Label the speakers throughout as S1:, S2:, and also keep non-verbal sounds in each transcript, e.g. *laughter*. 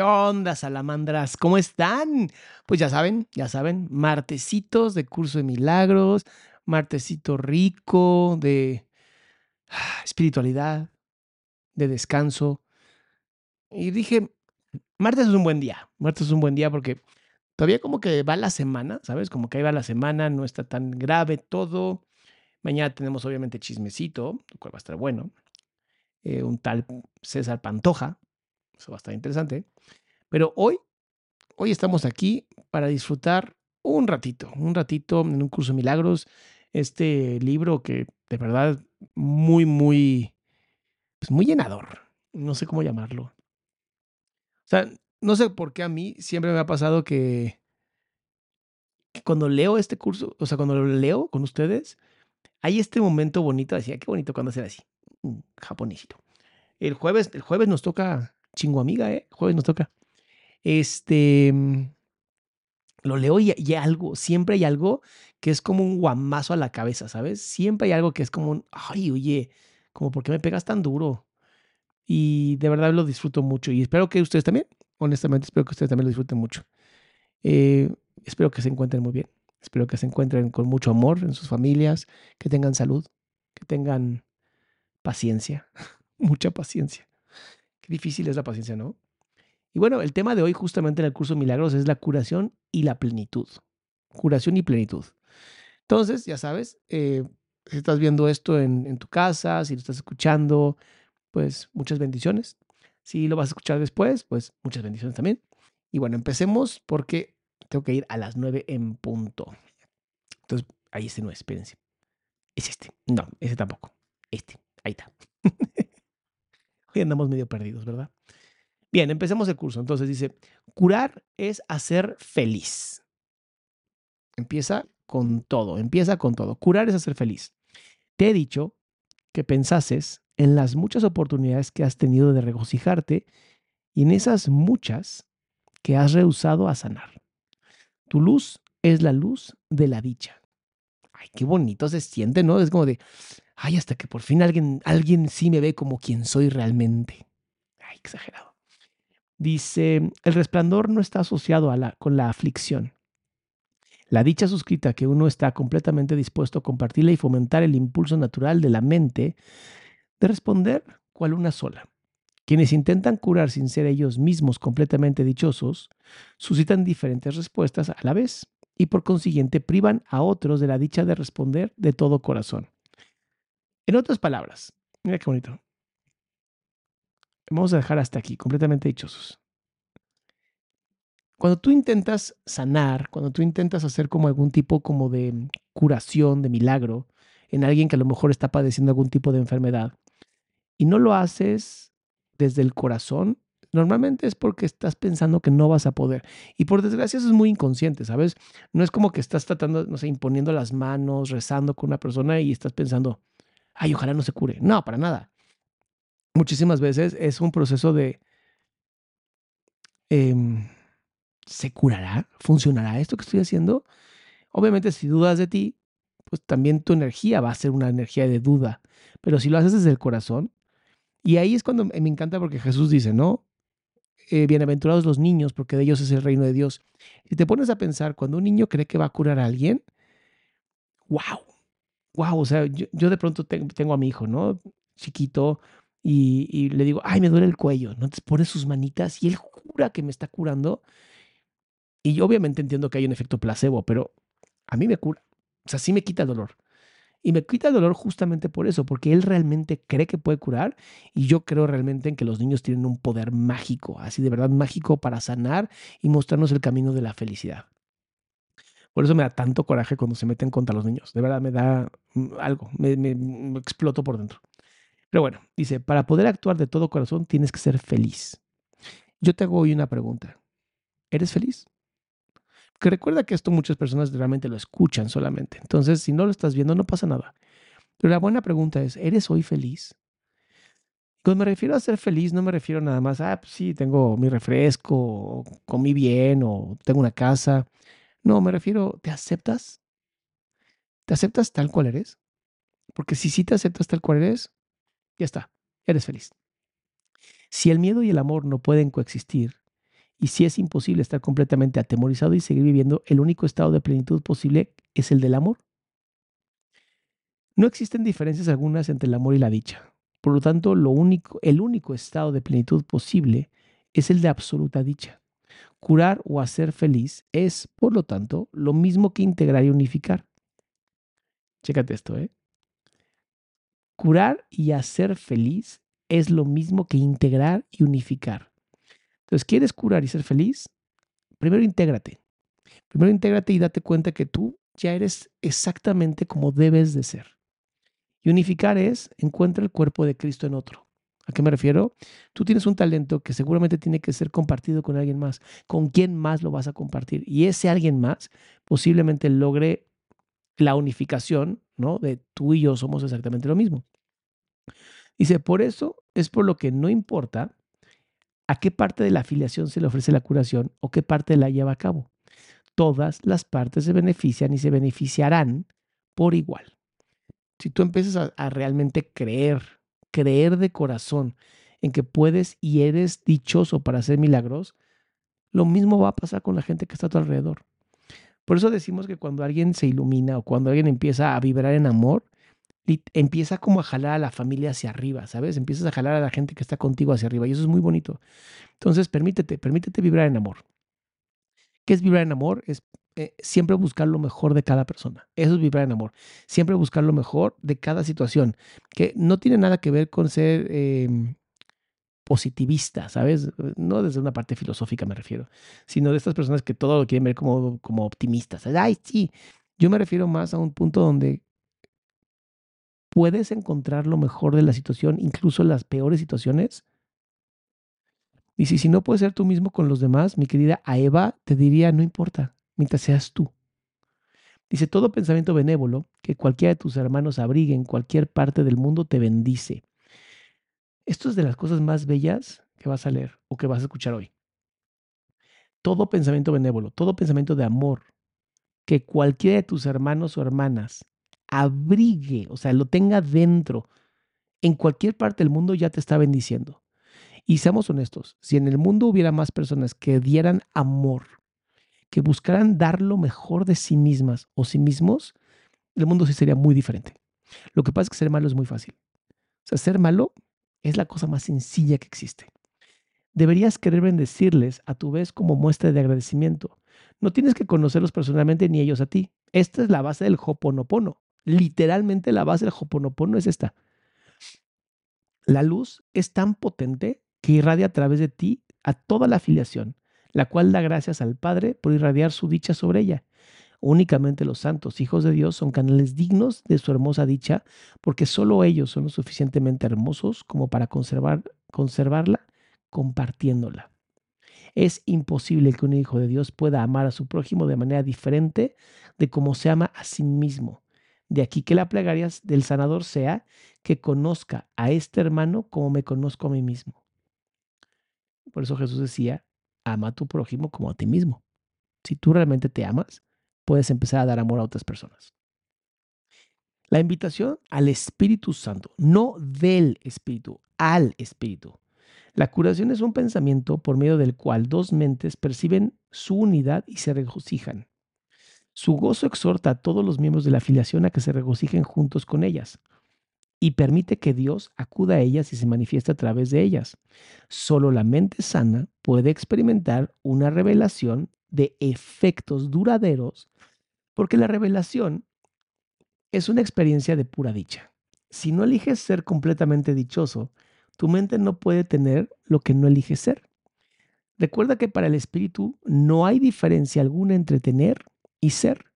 S1: ¿Qué onda, salamandras? ¿Cómo están? Pues ya saben, ya saben, martesitos de curso de milagros, martesito rico de ah, espiritualidad, de descanso. Y dije, martes es un buen día, martes es un buen día porque todavía como que va la semana, ¿sabes? Como que ahí va la semana, no está tan grave todo. Mañana tenemos obviamente chismecito, lo cual va a estar bueno. Eh, un tal César Pantoja, eso va a estar interesante. Pero hoy, hoy estamos aquí para disfrutar un ratito, un ratito en un curso de milagros. Este libro que de verdad muy, muy, pues muy llenador. No sé cómo llamarlo. O sea, no sé por qué a mí siempre me ha pasado que, cuando leo este curso, o sea, cuando lo leo con ustedes, hay este momento bonito, decía, qué bonito cuando hacer así, un japonesito. El jueves, el jueves nos toca chingo amiga, ¿eh? Jueves nos toca. Este, lo leo y, y algo, siempre hay algo que es como un guamazo a la cabeza, ¿sabes? Siempre hay algo que es como un, ay, oye, como, ¿por qué me pegas tan duro? Y de verdad lo disfruto mucho y espero que ustedes también, honestamente, espero que ustedes también lo disfruten mucho. Eh, espero que se encuentren muy bien, espero que se encuentren con mucho amor en sus familias, que tengan salud, que tengan paciencia, *laughs* mucha paciencia. Difícil es la paciencia, ¿no? Y bueno, el tema de hoy justamente en el curso Milagros es la curación y la plenitud. Curación y plenitud. Entonces, ya sabes, eh, si estás viendo esto en, en, tu casa, si lo estás escuchando, pues muchas bendiciones. Si lo vas a escuchar después, pues muchas bendiciones también. Y bueno, empecemos porque tengo que ir a las 9 en punto. Entonces, ahí este no es, espérense. Es este. No, ese tampoco. Este. Ahí está. *laughs* Hoy andamos medio perdidos, ¿verdad? Bien, empecemos el curso. Entonces dice, curar es hacer feliz. Empieza con todo, empieza con todo. Curar es hacer feliz. Te he dicho que pensases en las muchas oportunidades que has tenido de regocijarte y en esas muchas que has rehusado a sanar. Tu luz es la luz de la dicha. Ay, qué bonito se siente, ¿no? Es como de, ay, hasta que por fin alguien, alguien sí me ve como quien soy realmente. Ay, exagerado. Dice, el resplandor no está asociado con la aflicción. La dicha suscrita que uno está completamente dispuesto a compartirla y fomentar el impulso natural de la mente de responder cual una sola. Quienes intentan curar sin ser ellos mismos completamente dichosos, suscitan diferentes respuestas a la vez y por consiguiente privan a otros de la dicha de responder de todo corazón. En otras palabras, mira qué bonito. Vamos a dejar hasta aquí, completamente dichosos. Cuando tú intentas sanar, cuando tú intentas hacer como algún tipo como de curación, de milagro, en alguien que a lo mejor está padeciendo algún tipo de enfermedad, y no lo haces desde el corazón, normalmente es porque estás pensando que no vas a poder. Y por desgracia eso es muy inconsciente, ¿sabes? No es como que estás tratando, no sé, imponiendo las manos, rezando con una persona y estás pensando, ay, ojalá no se cure. No, para nada. Muchísimas veces es un proceso de... Em, ¿se curará? ¿Funcionará esto que estoy haciendo? Obviamente, si dudas de ti, pues también tu energía va a ser una energía de duda. Pero si lo haces desde el corazón, y ahí es cuando me encanta porque Jesús dice, ¿no? Eh, bienaventurados los niños, porque de ellos es el reino de Dios. Si te pones a pensar, cuando un niño cree que va a curar a alguien, wow, wow, o sea, yo, de pronto tengo, a mi hijo, ¿no? Chiquito, y, y, le digo, ay, me duele el cuello, ¿no? Entonces pone sus manitas y él jura que me está curando y yo obviamente entiendo que hay un efecto placebo, pero a mí me cura. O sea, sí me quita el dolor. Y me quita el dolor justamente por eso, porque él realmente cree que puede curar y yo creo realmente en que los niños tienen un poder mágico, así de verdad mágico para sanar y mostrarnos el camino de la felicidad. Por eso me da tanto coraje cuando se meten contra los niños. De verdad me da mm, algo, me, exploto por dentro. Pero bueno, dice, para poder actuar de todo corazón tienes que ser feliz. Yo te hago hoy una pregunta. ¿Eres feliz? Que recuerda que esto muchas personas realmente lo escuchan solamente. Entonces, si no lo estás viendo, no pasa nada. Pero la buena pregunta es, ¿eres hoy feliz? Cuando me refiero a ser feliz, no me refiero nada más, ah, pues sí, tengo mi refresco, comí bien, o tengo una casa. No, me refiero, ¿te aceptas? ¿Te aceptas tal cual eres? Porque si sí te aceptas tal cual eres, ya está, eres feliz. Si el miedo y el amor no pueden coexistir, y si es imposible estar completamente atemorizado y seguir viviendo, el único estado de plenitud posible es el del amor. No existen diferencias algunas entre el amor y la dicha. Por lo tanto, lo único, el único estado de plenitud posible es el de absoluta dicha. Curar o hacer feliz es, por lo tanto, lo mismo que integrar y unificar. Chécate esto, ¿eh? Curar y hacer feliz es lo mismo que integrar y unificar. Entonces, ¿quieres curar y ser feliz? Primero intégrate. Primero intégrate y date cuenta que tú ya eres exactamente como debes de ser. Y unificar es encuentra el cuerpo de Cristo en otro. ¿A qué me refiero? Tú tienes un talento que seguramente tiene que ser compartido con alguien más. ¿Con quién más lo vas a compartir? Y ese alguien más posiblemente logre la unificación, ¿no? De tú y yo somos exactamente lo mismo. Dice, por eso es por lo que no importa ¿A qué parte de la afiliación se le ofrece la curación o qué parte la lleva a cabo? Todas las partes se benefician y se beneficiarán por igual. Si tú empiezas a, realmente creer, creer de corazón en que puedes y eres dichoso para hacer milagros, lo mismo va a pasar con la gente que está a tu alrededor. Por eso decimos que cuando alguien se ilumina o cuando alguien empieza a vibrar en amor, empieza como a jalar a la familia hacia arriba, ¿sabes? Empiezas a jalar a la gente que está contigo hacia arriba y eso es muy bonito. Entonces, permítete, permítete vibrar en amor. ¿Qué es vibrar en amor? Es eh, siempre buscar lo mejor de cada persona. Eso es vibrar en amor. Siempre buscar lo mejor de cada situación, que no tiene nada que ver con ser em, positivista, ¿sabes? No desde una parte filosófica me refiero, sino de estas personas que todo lo quieren ver como, como optimistas. Ay, sí. Yo me refiero más a un punto donde puedes encontrar lo mejor de la situación, incluso las peores situaciones. Y si, no puedes ser tú mismo con los demás, mi querida Eva te diría, no importa, mientras seas tú. Dice, todo pensamiento benévolo que cualquiera de tus hermanos abrigue en cualquier parte del mundo te bendice. Esto es de las cosas más bellas que vas a leer o que vas a escuchar hoy. Todo pensamiento benévolo, todo pensamiento de amor que cualquiera de tus hermanos o hermanas abrigue, o sea, lo tenga dentro, en cualquier parte del mundo ya te está bendiciendo. Y seamos honestos, si en el mundo hubiera más personas que dieran amor, que buscaran dar lo mejor de sí mismas o sí mismos, el mundo sí sería muy diferente. Lo que pasa es que ser malo es muy fácil. O sea, ser malo es la cosa más sencilla que existe. Deberías querer bendecirles a tu vez como muestra de agradecimiento. No tienes que conocerlos personalmente ni ellos a ti. Esta es la base del Hoponopono. Literalmente la base del Hoponopono es esta. La luz es tan potente que irradia a través de ti a toda la afiliación, la cual da gracias al Padre por irradiar su dicha sobre ella. Únicamente los santos hijos de Dios son canales dignos de su hermosa dicha, porque solo ellos son lo suficientemente hermosos como para conservar, conservarla compartiéndola. Es imposible que un hijo de Dios pueda amar a su prójimo de manera diferente de como se ama a sí mismo. De aquí que la plegaria del sanador sea que conozca a este hermano como me conozco a mí mismo. Por eso Jesús decía, ama a tu prójimo como a ti mismo. Si tú realmente te amas, puedes empezar a dar amor a otras personas. La invitación al Espíritu Santo, no del Espíritu, al Espíritu. La curación es un pensamiento por medio del cual dos mentes perciben su unidad y se regocijan. Su gozo exhorta a todos los miembros de la afiliación a que se regocijen juntos con ellas y permite que Dios acuda a ellas y se manifieste a través de ellas. Solo la mente sana puede experimentar una revelación de efectos duraderos porque la revelación es una experiencia de pura dicha. Si no eliges ser completamente dichoso, tu mente no puede tener lo que no elige ser. Recuerda que para el espíritu no hay diferencia alguna entre tener y ser.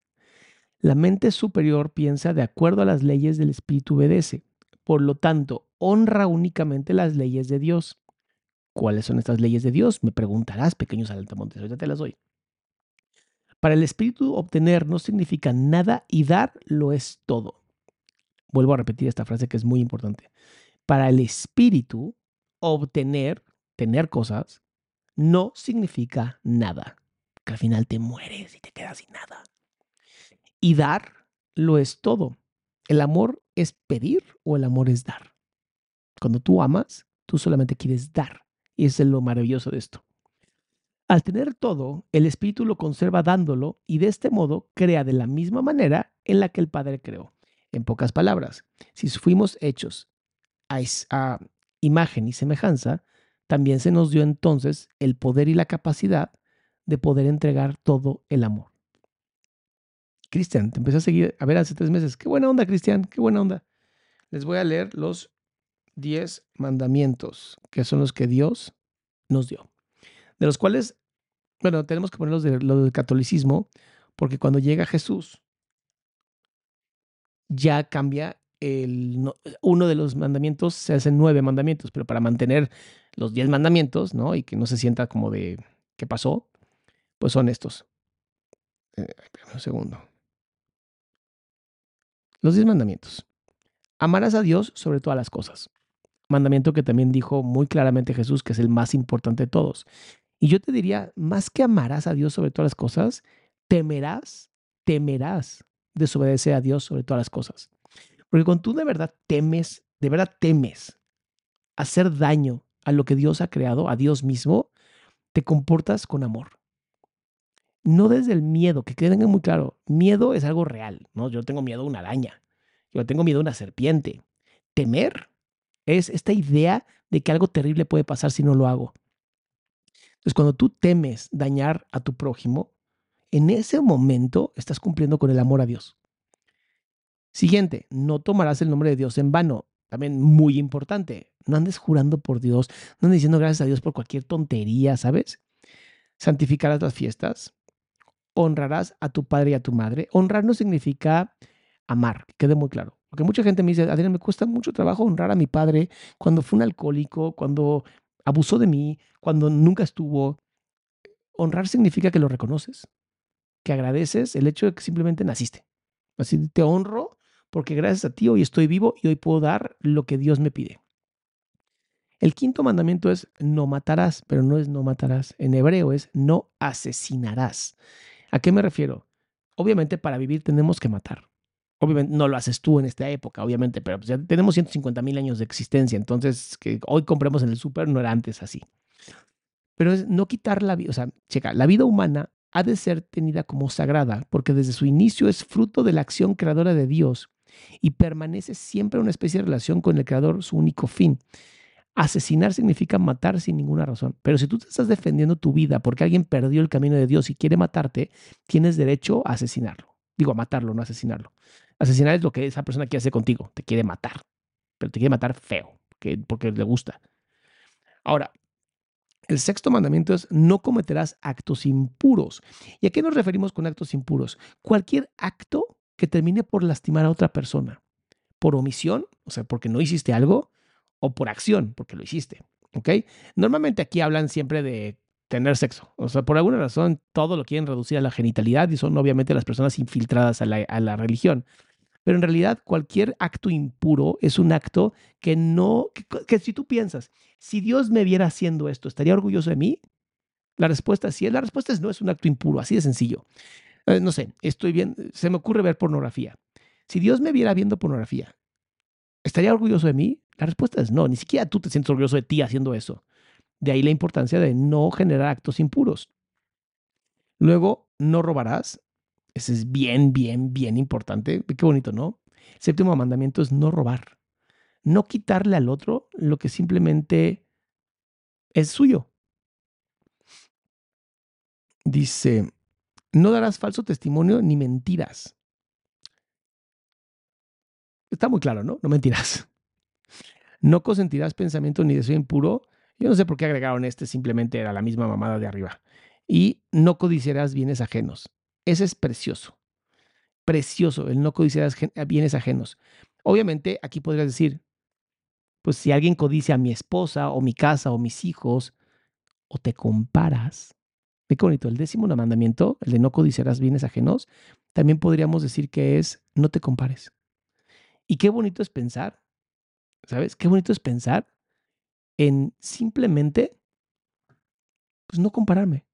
S1: La mente superior piensa de acuerdo a las leyes del espíritu obedece. Por lo tanto, honra únicamente las leyes de Dios. ¿Cuáles son estas leyes de Dios? Me preguntarás, pequeños altamontes. Ahorita te las doy. Para el espíritu, obtener no significa nada y dar lo es todo. Vuelvo a repetir esta frase que es muy importante. Para el espíritu, obtener, tener cosas, no significa nada. Que al final te mueres y te quedas sin nada. Y dar lo es todo. ¿El amor es pedir o el amor es dar? Cuando tú amas, tú solamente quieres dar. Y eso es lo maravilloso de esto. Al tener todo, el espíritu lo conserva dándolo y de este modo crea de la misma manera en la que el Padre creó. En pocas palabras, si fuimos hechos a, imagen y semejanza, también se nos dio entonces el poder y la capacidad de poder entregar todo el amor. Cristian, te empecé a seguir, a ver, hace tres meses. Qué buena onda, Cristian, qué buena onda. Les voy a leer los diez mandamientos, que son los que Dios nos dio. De los cuales, bueno, tenemos que ponerlos de lo del catolicismo, porque cuando llega Jesús, ya cambia uno de los mandamientos se hacen nueve mandamientos, pero para mantener los diez mandamientos, ¿no? Y que no se sienta como de qué pasó, pues son estos. Eh, un segundo. Los diez mandamientos. Amarás a Dios sobre todas las cosas. Mandamiento que también dijo muy claramente Jesús que es el más importante de todos. Y yo te diría, más que amarás a Dios sobre todas las cosas, temerás, temerás desobedecer a Dios sobre todas las cosas. Porque cuando tú de verdad temes, de verdad temes hacer daño a lo que Dios ha creado, a Dios mismo, te comportas con amor. No desde el miedo, que quede muy claro, miedo es algo real, ¿no? Yo tengo miedo a una araña, yo tengo miedo a una serpiente. Temer es esta idea de que algo terrible puede pasar si no lo hago. Entonces, cuando tú temes dañar a tu prójimo, en ese momento estás cumpliendo con el amor a Dios. Siguiente, no tomarás el nombre de Dios en vano. También muy importante, no andes jurando por Dios, no andes diciendo gracias a Dios por cualquier tontería, ¿sabes? Santificarás las fiestas, honrarás a tu padre y a tu madre. Honrar no significa amar, que quede muy claro. Porque mucha gente me dice, Adrián, me cuesta mucho trabajo honrar a mi padre cuando fue un alcohólico, cuando abusó de mí, cuando nunca estuvo. Honrar significa que lo reconoces, que agradeces el hecho de que simplemente naciste. Así te honro porque gracias a ti hoy estoy vivo y hoy puedo dar lo que Dios me pide. El quinto mandamiento es no matarás, pero no es no matarás. En hebreo es no asesinarás. ¿A qué me refiero? Obviamente para vivir tenemos que matar. Obviamente no lo haces tú en esta época, obviamente, pero pues ya tenemos 150 mil años de existencia, entonces que hoy compremos en el súper no era antes así. Pero es no quitar la vida, o sea, checa, la vida humana ha de ser tenida como sagrada, porque desde su inicio es fruto de la acción creadora de Dios y permanece siempre una especie de relación con el Creador, su único fin. Asesinar significa matar sin ninguna razón. Pero si tú te estás defendiendo tu vida porque alguien perdió el camino de Dios y quiere matarte, tienes derecho a asesinarlo. Digo, a matarlo, no asesinarlo. Asesinar es lo que esa persona quiere hacer contigo. Te quiere matar. Pero te quiere matar feo, porque le gusta. Ahora, el sexto mandamiento es no cometerás actos impuros. ¿Y a qué nos referimos con actos impuros? Cualquier acto que termine por lastimar a otra persona. Por omisión, o sea, porque no hiciste algo, o por acción, porque lo hiciste. Normalmente aquí hablan siempre de tener sexo. O sea, por alguna razón todo lo quieren reducir a la genitalidad y son obviamente las personas infiltradas a la, religión. Pero en realidad cualquier acto impuro es un acto que no, que, si tú piensas, si Dios me viera haciendo esto, ¿estaría orgulloso de mí? La respuesta es sí. La respuesta es no, es un acto impuro, así de sencillo. Eh, no sé, estoy bien, se me ocurre ver pornografía. Si Dios me viera viendo pornografía, ¿estaría orgulloso de mí? La respuesta es no, ni siquiera tú te sientes orgulloso de ti haciendo eso. De ahí la importancia de no generar actos impuros. Luego, no robarás. Ese es bien, bien, bien importante. Qué bonito, ¿no? El séptimo mandamiento es no robar. No quitarle al otro lo que simplemente es suyo. Dice, no darás falso testimonio ni mentiras. Está muy claro, ¿no? No mentirás. No consentirás pensamiento ni deseo impuro. Yo no sé por qué agregaron este, simplemente era la misma mamada de arriba. Y no codiciarás bienes ajenos. Ese es precioso. Precioso, el no codiciarás bienes ajenos. Obviamente, aquí podrías decir, pues si alguien codicia a mi esposa o mi casa o mis hijos, o te comparas, Ve qué bonito. El décimo mandamiento, el de no codiciarás bienes ajenos, también podríamos decir que es no te compares. Y qué bonito es pensar, ¿sabes? Qué bonito es pensar en simplemente, pues no compararme.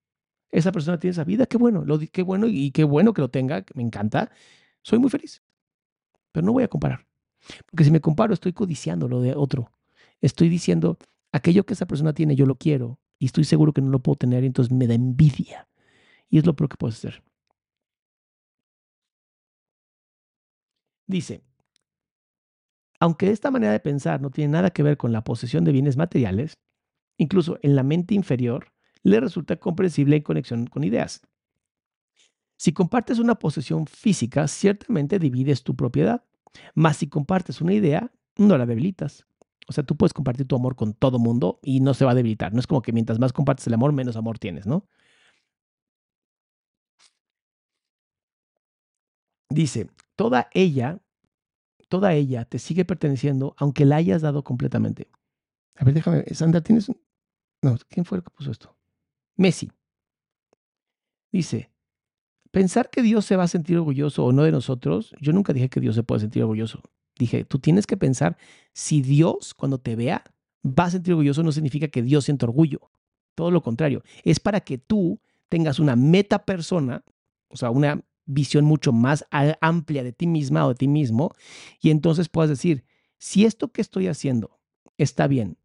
S1: Esa persona tiene esa vida, qué bueno, qué bueno y qué bueno que lo tenga, me encanta. Soy muy feliz, pero no voy a comparar. Porque si me comparo, estoy codiciando lo de otro. Estoy diciendo, aquello que esa persona tiene, yo lo quiero, y estoy seguro que no lo puedo tener, y entonces me da envidia. Y es lo peor que puedes hacer. Dice, aunque esta manera de pensar no tiene nada que ver con la posesión de bienes materiales, incluso en la mente inferior le resulta comprensible en conexión con ideas. Si compartes una posesión física, ciertamente divides tu propiedad, mas si compartes una idea, no la debilitas. O sea, tú puedes compartir tu amor con todo mundo y no se va a debilitar. No es como que mientras más compartes el amor, menos amor tienes, ¿no? Dice, toda ella, toda ella te sigue perteneciendo aunque la hayas dado completamente. A ver, déjame, Sandra, ¿tienes un... No, ¿quién fue el que puso esto? Messi. Dice, pensar que Dios se va a sentir orgulloso o no de nosotros, yo nunca dije que Dios se puede sentir orgulloso. Dije, tú tienes que pensar, si Dios cuando te vea va a sentir orgulloso, no significa que Dios sienta orgullo. Todo lo contrario, es para que tú tengas una meta persona, o sea, una visión mucho más amplia de ti misma o de ti mismo, y entonces puedas decir, si esto que estoy haciendo está bien,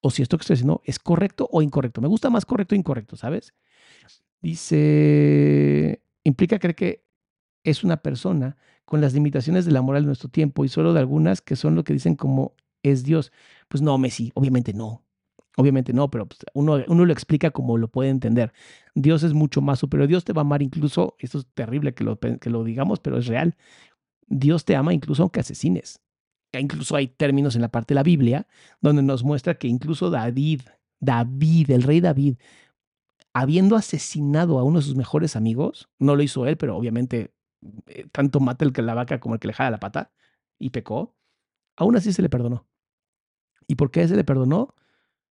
S1: o si esto que estoy haciendo es correcto o incorrecto. Me gusta más correcto o incorrecto, ¿sabes? Dice, implica creer que es una persona con las limitaciones de la moral de nuestro tiempo y solo de algunas que son lo que dicen como es Dios. Pues no, Messi, obviamente no. Obviamente no, pero pues, uno, uno lo explica como lo puede entender. Dios es mucho más superior. Dios te va a amar incluso, esto es terrible que lo, que lo digamos, pero es real. Dios te ama incluso aunque asesines. E incluso hay términos en la parte de la Biblia donde nos muestra que incluso David, David, el rey David, habiendo asesinado a uno de sus mejores amigos, no lo hizo él, pero obviamente eh, tanto mata el que la vaca como el que le jala la pata y pecó, aún así se le perdonó. ¿Y por qué se le perdonó?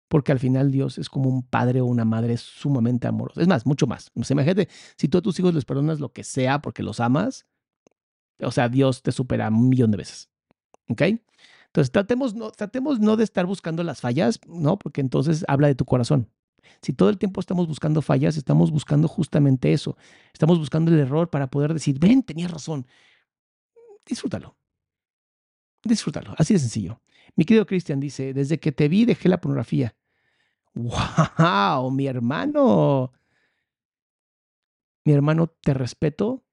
S1: Porque al final Dios es como un padre o una madre sumamente amoroso. Es más, mucho más. imagínate, si tú a tus hijos les perdonas lo que sea porque los amas, o sea, Dios te supera un millón de veces. ¿Ok? Entonces, tratemos no, tratemos no de estar buscando las fallas, ¿no? Porque entonces habla de tu corazón. Si todo el tiempo estamos buscando fallas, estamos buscando justamente eso. Estamos buscando el error para poder decir, ven, tenías razón. Disfrútalo. Disfrútalo. Así de sencillo. Mi querido Cristian dice, desde que te vi dejé la pornografía. ¡Wow! Mi hermano. mi hermano, te respeto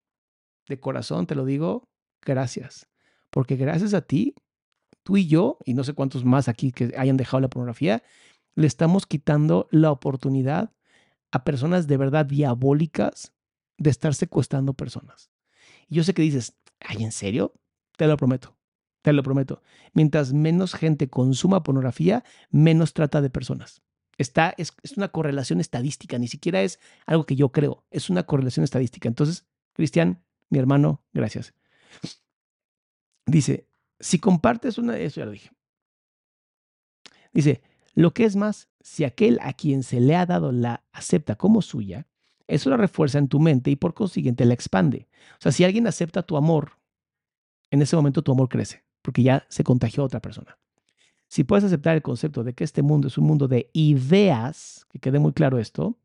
S1: de corazón, te lo digo, gracias. Porque gracias a ti, tú y yo, y no sé cuántos más aquí que hayan dejado la pornografía, le estamos quitando la oportunidad a personas de verdad diabólicas de estar secuestrando personas. Y yo sé que dices, ay, ¿en serio? Te lo prometo, te lo prometo. Mientras menos gente consuma pornografía, menos trata de personas. Está, es, es una correlación estadística, ni siquiera es algo que yo creo, es una correlación estadística. Entonces, Cristian, mi hermano, gracias. Dice, si compartes una, eso ya lo dije. Dice, lo que es más, si aquel a quien se le ha dado la acepta como suya, eso la refuerza en tu mente y por consiguiente la expande. O sea, si alguien acepta tu amor, en ese momento tu amor crece, porque ya se contagió a otra persona. Si puedes aceptar el concepto de que este mundo es un mundo de ideas, que quede muy claro esto,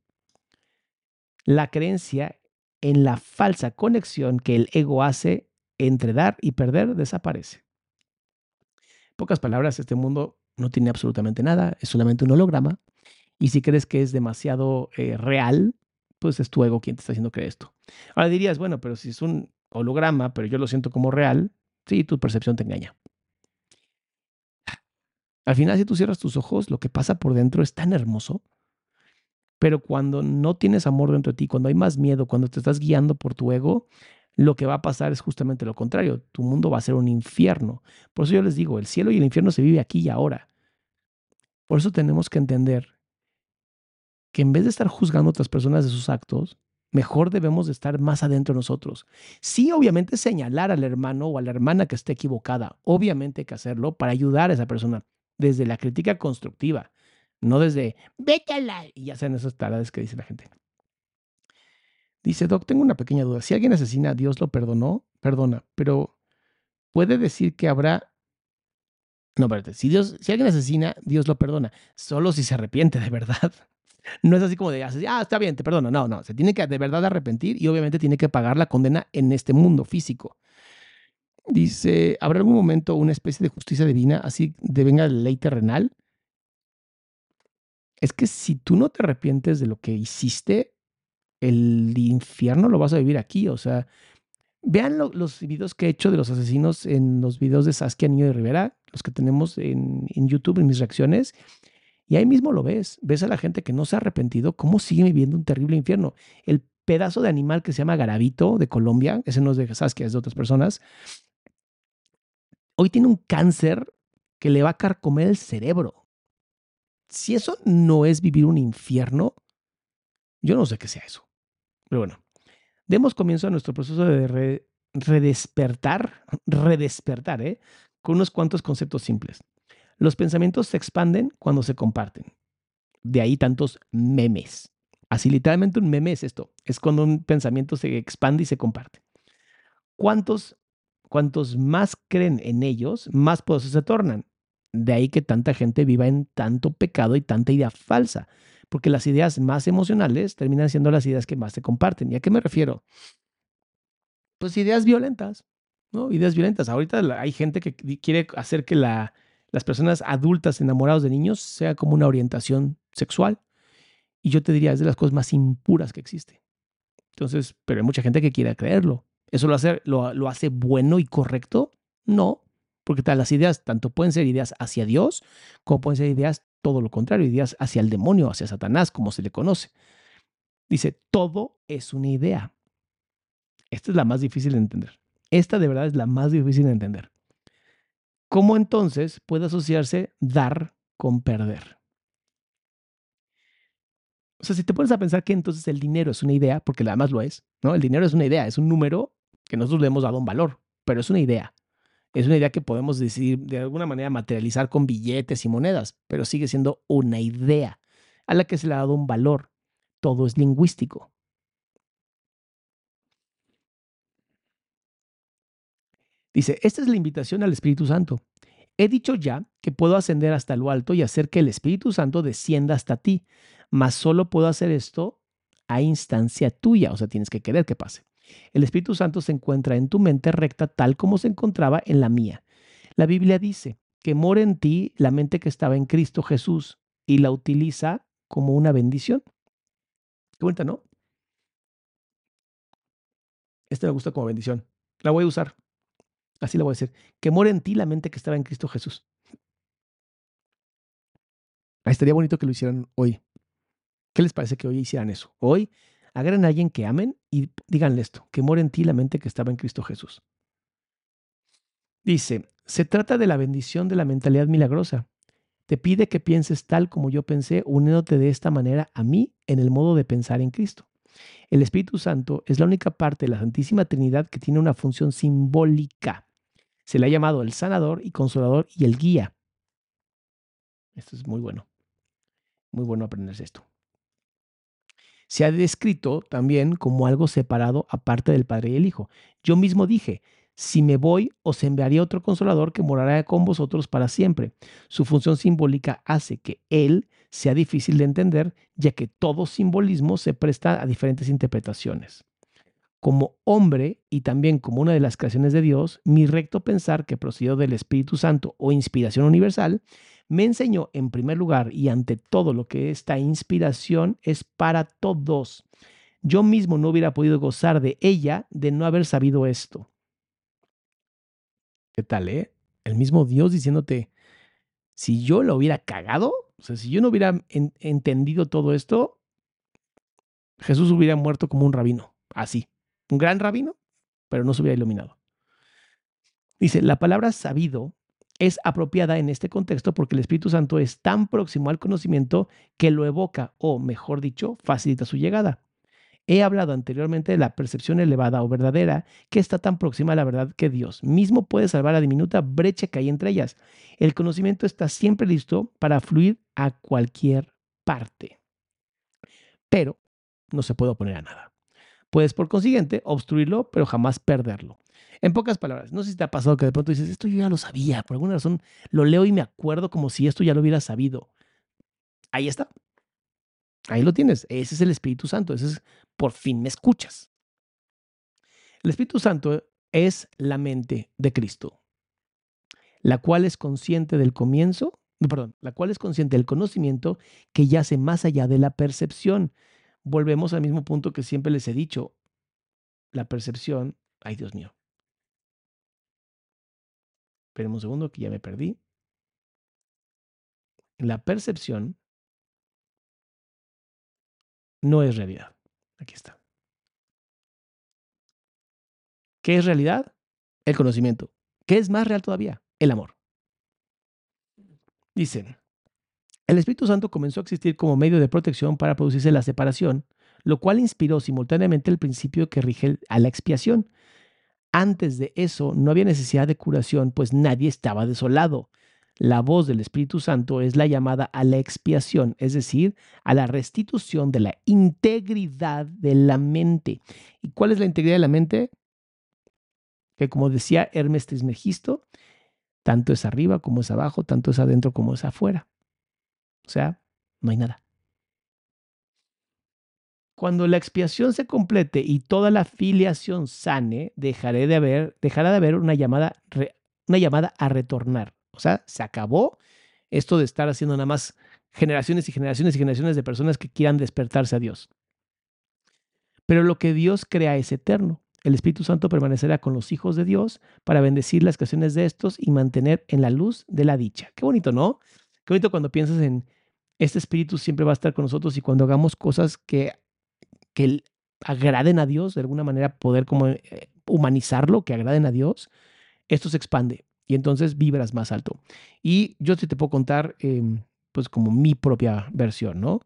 S1: la creencia en la falsa conexión que el ego hace entre dar y perder desaparece. En pocas palabras, este mundo no tiene absolutamente nada, es solamente un holograma. Y si crees que es demasiado eh, real, pues es tu ego quien te está haciendo creer esto. Ahora dirías, bueno, pero si es un holograma, pero yo lo siento como real, sí, tu percepción te engaña. Al final, si tú cierras tus ojos, lo que pasa por dentro es tan hermoso, pero cuando no tienes amor dentro de ti, cuando hay más miedo, cuando te estás guiando por tu ego, lo que va a pasar es justamente lo contrario. Tu mundo va a ser un infierno. Por eso yo les digo, el cielo y el infierno se vive aquí y ahora. Por eso tenemos que entender que en vez de estar juzgando a otras personas de sus actos, mejor debemos de estar más adentro de nosotros. Sí, obviamente señalar al hermano o a la hermana que esté equivocada. Obviamente hay que hacerlo para ayudar a esa persona desde la crítica constructiva, no desde vete y ya sean esas tareas que dice la gente. Dice, Doc, tengo una pequeña duda. Si alguien asesina, Dios lo perdonó, perdona, pero puede decir que habrá... No, espérate, si, Dios, si alguien asesina, Dios lo perdona, solo si se arrepiente de verdad. No es así como de, ah, está bien, te perdono. No, no, se tiene que de verdad arrepentir y obviamente tiene que pagar la condena en este mundo físico. Dice, ¿habrá algún momento una especie de justicia divina así de venga la ley terrenal? Es que si tú no te arrepientes de lo que hiciste, el infierno lo vas a vivir aquí. O sea, vean los videos que he hecho de los asesinos en los videos de Saskia Niño de Rivera, los que tenemos en, en, YouTube, en mis reacciones. Y ahí mismo lo ves. Ves a la gente que no se ha arrepentido, cómo sigue viviendo un terrible infierno. El pedazo de animal que se llama Garabito de Colombia, ese no es de Saskia, es de otras personas, hoy tiene un cáncer que le va a carcomer el cerebro. Si eso no es vivir un infierno, yo no sé qué sea eso. Pero bueno, demos comienzo a nuestro proceso de redespertar, redespertar, ¿eh? con unos cuantos conceptos simples. Los pensamientos se expanden cuando se comparten. De ahí tantos memes. Así literalmente un meme es esto. Es cuando un pensamiento se expande y se comparte. ¿Cuántos, cuantos más creen en ellos, más poderosos se tornan? De ahí que tanta gente viva en tanto pecado y tanta idea falsa porque las ideas más emocionales terminan siendo las ideas que más se comparten. ¿Y a qué me refiero? Pues ideas violentas, ¿no? Ideas violentas. Ahorita hay gente que quiere hacer que la, las personas adultas enamorados de niños sea como una orientación sexual. Y yo te diría, es de las cosas más impuras que existe. Entonces, pero hay mucha gente que quiere creerlo. ¿Eso lo hace, lo, lo hace bueno y correcto? No, porque tal, las ideas tanto pueden ser ideas hacia Dios como pueden ser ideas todo lo contrario, ideas hacia el demonio, hacia Satanás, como se le conoce. Dice, todo es una idea. Esta es la más difícil de entender. Esta de verdad es la más difícil de entender. ¿Cómo entonces puede asociarse dar con perder? O sea, si te pones a pensar que entonces el dinero es una idea, porque además lo es, ¿no? El dinero es una idea, es un número que nosotros le hemos dado un valor, pero es una idea. Es una idea que podemos decir de alguna manera materializar con billetes y monedas, pero sigue siendo una idea a la que se le ha dado un valor. Todo es lingüístico. Dice, esta es la invitación al Espíritu Santo. He dicho ya que puedo ascender hasta lo alto y hacer que el Espíritu Santo descienda hasta ti, mas solo puedo hacer esto a instancia tuya, o sea, tienes que querer que pase. El Espíritu Santo se encuentra en tu mente recta tal como se encontraba en la mía. La Biblia dice que mora en ti la mente que estaba en Cristo Jesús y la utiliza como una bendición. Qué ¿no? Este me gusta como bendición. La voy a usar. Así la voy a decir. Que more en ti la mente que estaba en Cristo Jesús. estaría bonito que lo hicieran hoy. ¿Qué les parece que hoy hicieran eso? Hoy agarren a alguien que amen y díganle esto, que more en ti la mente que estaba en Cristo Jesús. Dice, se trata de la bendición de la mentalidad milagrosa. Te pide que pienses tal como yo pensé, uniéndote de esta manera a mí en el modo de pensar en Cristo. El Espíritu Santo es la única parte de la Santísima Trinidad que tiene una función simbólica. Se le ha llamado el sanador y consolador y el guía. Esto es muy bueno. Muy bueno aprenderse esto. Se ha descrito también como algo separado aparte del Padre y el Hijo. Yo mismo dije, si me voy, os enviaría otro consolador que morará con vosotros para siempre. Su función simbólica hace que Él sea difícil de entender, ya que todo simbolismo se presta a diferentes interpretaciones. Como hombre y también como una de las creaciones de Dios, mi recto pensar que procedió del Espíritu Santo o inspiración universal, me enseñó en primer lugar y ante todo lo que esta inspiración es para todos. Yo mismo no hubiera podido gozar de ella de no haber sabido esto. ¿Qué tal, eh? El mismo Dios diciéndote, si yo lo hubiera cagado, o sea, si yo no hubiera entendido todo esto, Jesús hubiera muerto como un rabino, así. Un gran rabino, pero no se hubiera iluminado. Dice, la palabra sabido es apropiada en este contexto porque el Espíritu Santo es tan próximo al conocimiento que lo evoca, o mejor dicho, facilita su llegada. He hablado anteriormente de la percepción elevada o verdadera que está tan próxima a la verdad que Dios mismo puede salvar la diminuta brecha que hay entre ellas. El conocimiento está siempre listo para fluir a cualquier parte. Pero no se puede oponer a nada. Puedes, por consiguiente, obstruirlo, pero jamás perderlo. En pocas palabras, no sé si te ha pasado que de pronto dices, esto yo ya lo sabía, por alguna razón lo leo y me acuerdo como si esto ya lo hubiera sabido. Ahí está. Ahí lo tienes. Ese es el Espíritu Santo. Ese es por fin me escuchas. El Espíritu Santo es la mente de Cristo, la cual es consciente del comienzo, perdón, la cual es consciente del conocimiento que yace más allá de la percepción. Volvemos al mismo punto que siempre les he dicho. La percepción, ay Dios mío. Esperen un segundo que ya me perdí. La percepción no es realidad. Aquí está. ¿Qué es realidad? El conocimiento. ¿Qué es más real todavía? El amor. Dicen, el Espíritu Santo comenzó a existir como medio de protección para producirse la separación, lo cual inspiró simultáneamente el principio que rige a la expiación. Antes de eso no había necesidad de curación, pues nadie estaba desolado. La voz del Espíritu Santo es la llamada a la expiación, es decir, a la restitución de la integridad de la mente. ¿Y cuál es la integridad de la mente? Que como decía Hermes Trismegisto, tanto es arriba como es abajo, tanto es adentro como es afuera. O sea, no hay nada. Cuando la expiación se complete y toda la filiación sane, dejaré de haber, dejará de haber una llamada, una llamada a retornar. O sea, se acabó esto de estar haciendo nada más generaciones y generaciones y generaciones de personas que quieran despertarse a Dios. Pero lo que Dios crea es eterno. El Espíritu Santo permanecerá con los hijos de Dios para bendecir las creaciones de estos y mantener en la luz de la dicha. Qué bonito, ¿no? Qué bonito cuando piensas en este Espíritu siempre va a estar con nosotros y cuando hagamos cosas que, que agraden a Dios, de alguna manera poder como eh, humanizarlo, que agraden a Dios, esto se expande y entonces vibras más alto. Y yo sí te puedo contar, em, pues como mi propia versión, ¿no?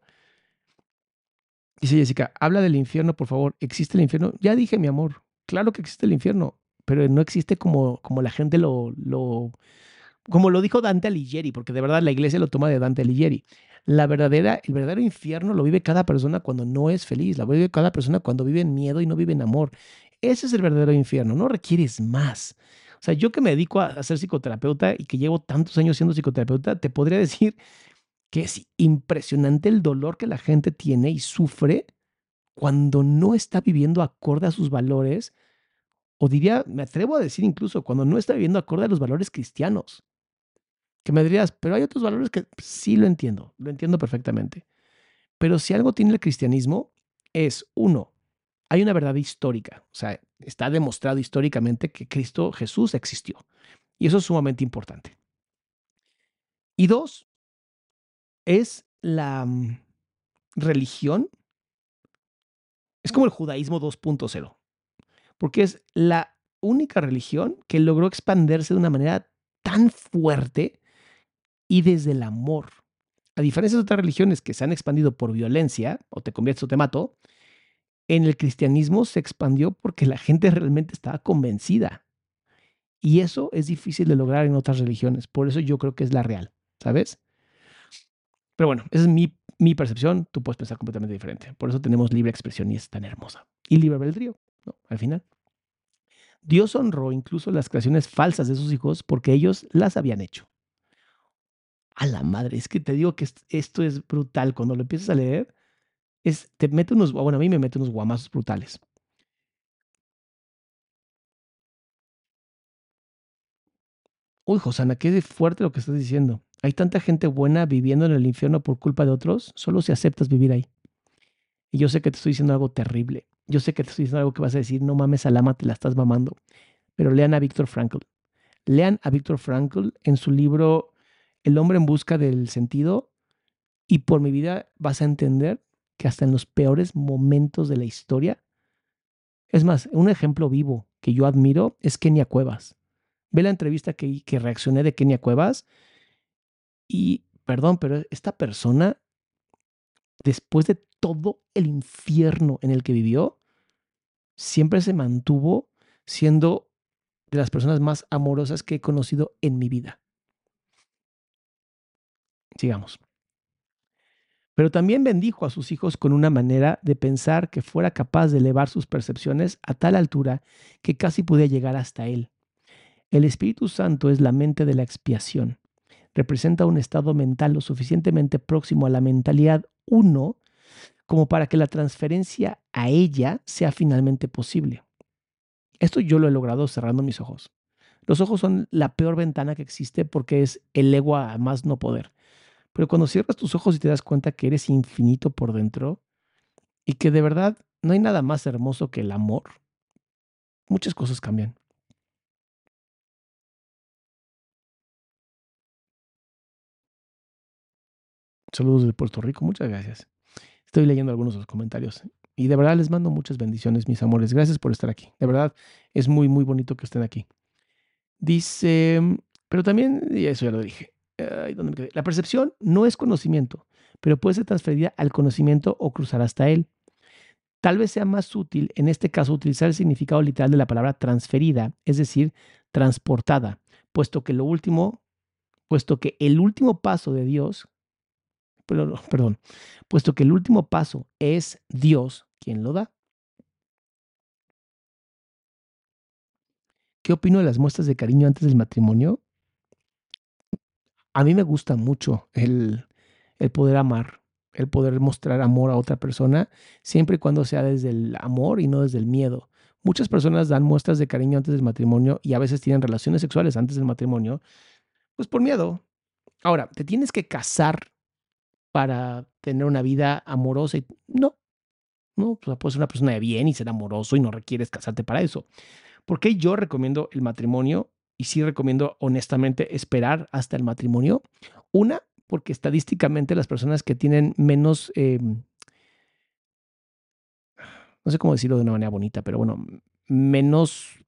S1: Dice Jessica, habla del infierno, por favor. ¿Existe el infierno? Ya dije, mi amor, claro que existe el infierno, pero no existe como, como la gente lo, lo, como lo dijo Dante Alighieri, porque de verdad la iglesia lo toma de Dante Alighieri. La verdadera, el verdadero infierno lo vive cada persona cuando no es feliz, lo vive cada persona cuando vive en miedo y no vive en amor. Ese es el verdadero infierno, no requieres más. O sea, yo que me dedico a, ser psicoterapeuta y que llevo tantos años siendo psicoterapeuta, te podría decir que es impresionante el dolor que la gente tiene y sufre cuando no está viviendo acorde a sus valores, o diría, me atrevo a decir incluso, cuando no está viviendo acorde a los valores cristianos. Que me dirías, pero hay otros valores que sí lo entiendo, lo entiendo perfectamente. Pero si algo tiene el cristianismo, es uno, hay una verdad histórica. O sea, está demostrado históricamente que Cristo Jesús existió. Y eso es sumamente importante. Y dos, es la mm, religión. Es como el judaísmo 2.0, porque es la única religión que logró expandirse de una manera tan fuerte y desde el amor. A diferencia de otras religiones que se han expandido por violencia, o te conviertes o te mato, en el cristianismo se expandió porque la gente realmente estaba convencida. Y eso es difícil de lograr en otras religiones. Por eso yo creo que es la real, ¿sabes? Pero bueno, esa es mi, percepción. Tú puedes pensar completamente diferente. Por eso tenemos libre expresión y es tan hermosa. Y libre albedrío, ¿no? Al final. Dios honró incluso las creaciones falsas de sus hijos porque ellos las habían hecho. A la madre, es que te digo que esto es brutal. Cuando lo empiezas a leer, es, te mete unos, bueno, a mí me mete unos guamazos brutales. Uy, Josana, qué fuerte lo que estás diciendo. Hay tanta gente buena viviendo en el infierno por culpa de otros, solo si aceptas vivir ahí. Y yo sé que te estoy diciendo algo terrible. Yo sé que te estoy diciendo algo que vas a decir, no mames, Alama, te la estás mamando. Pero lean a Víctor Frankl. Lean a Víctor Frankl en su libro El hombre en busca del sentido y por mi vida vas a entender que hasta en los peores momentos de la historia, es más, un ejemplo vivo que yo admiro es Kenia Cuevas. Ve la entrevista que, que reaccioné de Kenia Cuevas y, perdón, pero esta persona, después de todo el infierno en el que vivió, siempre se mantuvo siendo de las personas más amorosas que he conocido en mi vida. Sigamos. Pero también bendijo a sus hijos con una manera de pensar que fuera capaz de elevar sus percepciones a tal altura que casi podía llegar hasta él. El Espíritu Santo es la mente de la expiación. Representa un estado mental lo suficientemente próximo a la mentalidad uno como para que la transferencia a ella sea finalmente posible. Esto yo lo he logrado cerrando mis ojos. Los ojos son la peor ventana que existe porque es el ego a más no poder. Pero cuando cierras tus ojos y te das cuenta que eres infinito por dentro y que de verdad no hay nada más hermoso que el amor, muchas cosas cambian. Saludos de Puerto Rico, muchas gracias. Estoy leyendo algunos de los comentarios y de verdad les mando muchas bendiciones, mis amores. Gracias por estar aquí. De verdad es muy, muy bonito que estén aquí. Dice, pero también, y eso ya lo dije, la percepción no es conocimiento, pero puede ser transferida al conocimiento o cruzar hasta él. Tal vez sea más útil, en este caso, utilizar el significado literal de la palabra transferida, es decir, transportada, puesto que lo último, puesto que el último paso de Dios, perdón, *laughs* perdón puesto que el último paso es Dios quien lo da. ¿Qué opino de las muestras de cariño antes del matrimonio? A mí me gusta mucho el, el poder amar, el poder mostrar amor a otra persona, siempre y cuando sea desde el amor y no desde el miedo. Muchas personas dan muestras de cariño antes del matrimonio y a veces tienen relaciones sexuales antes del matrimonio, pues por miedo. Ahora, ¿te tienes que casar para tener una vida amorosa? Y, no, no, pues puedes ser una persona de bien y ser amoroso y no requieres casarte para eso. ¿Por qué yo recomiendo el matrimonio y sí recomiendo honestamente esperar hasta el matrimonio. Una, porque estadísticamente las personas que tienen menos, em, no sé cómo decirlo de una manera bonita, pero bueno, menos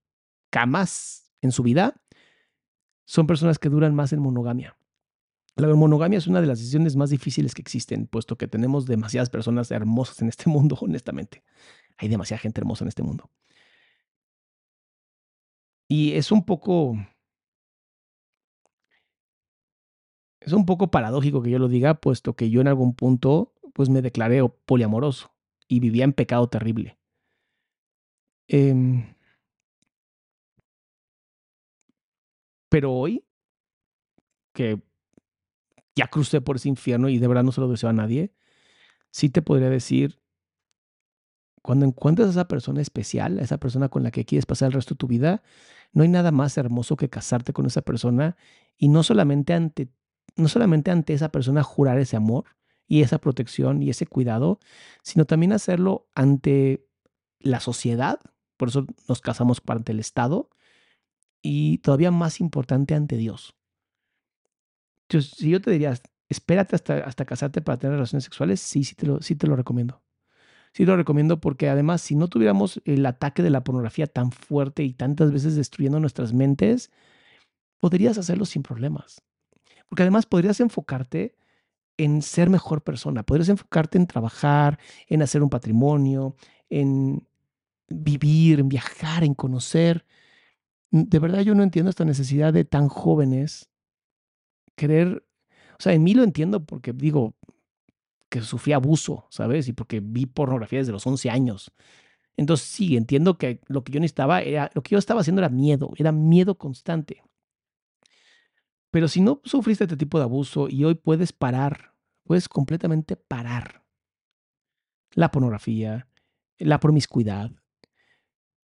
S1: camas en su vida, son personas que duran más en monogamia. La monogamia es una de las decisiones más difíciles que existen, puesto que tenemos demasiadas personas hermosas en este *laughs* mundo, honestamente. Hay demasiada gente hermosa en este mundo. Y es un poco... Es un poco paradójico que yo lo diga, puesto que yo en algún punto pues me declaré poliamoroso y vivía en pecado terrible. Em, pero hoy, que ya crucé por ese infierno y de verdad no se lo deseo a nadie, sí te podría decir cuando encuentras a esa persona especial, a esa persona con la que quieres pasar el resto de tu vida, no hay nada más hermoso que casarte con esa persona y no solamente ante, no solamente ante esa persona jurar ese amor y esa protección y ese cuidado, sino también hacerlo ante la sociedad por eso nos casamos ante el Estado y todavía más importante ante Dios. Entonces, si yo te diría, espérate hasta, hasta casarte para tener relaciones sexuales, sí, sí te, lo, sí te lo recomiendo. Sí lo recomiendo porque además, si no tuviéramos el ataque de la pornografía tan fuerte y tantas veces destruyendo nuestras mentes, podrías hacerlo sin problemas. Porque además podrías enfocarte en ser mejor persona, podrías enfocarte en trabajar, en hacer un patrimonio, en vivir, en viajar, en conocer. De verdad yo no entiendo esta necesidad de tan jóvenes querer, o sea, en mí lo entiendo porque digo que sufrí abuso, ¿sabes? Y porque vi pornografía desde los 11 años. Entonces sí, entiendo que lo que yo necesitaba era, lo que yo estaba haciendo era miedo, era miedo constante. Pero si no sufriste este tipo de abuso y hoy puedes parar, puedes completamente parar la pornografía, la promiscuidad,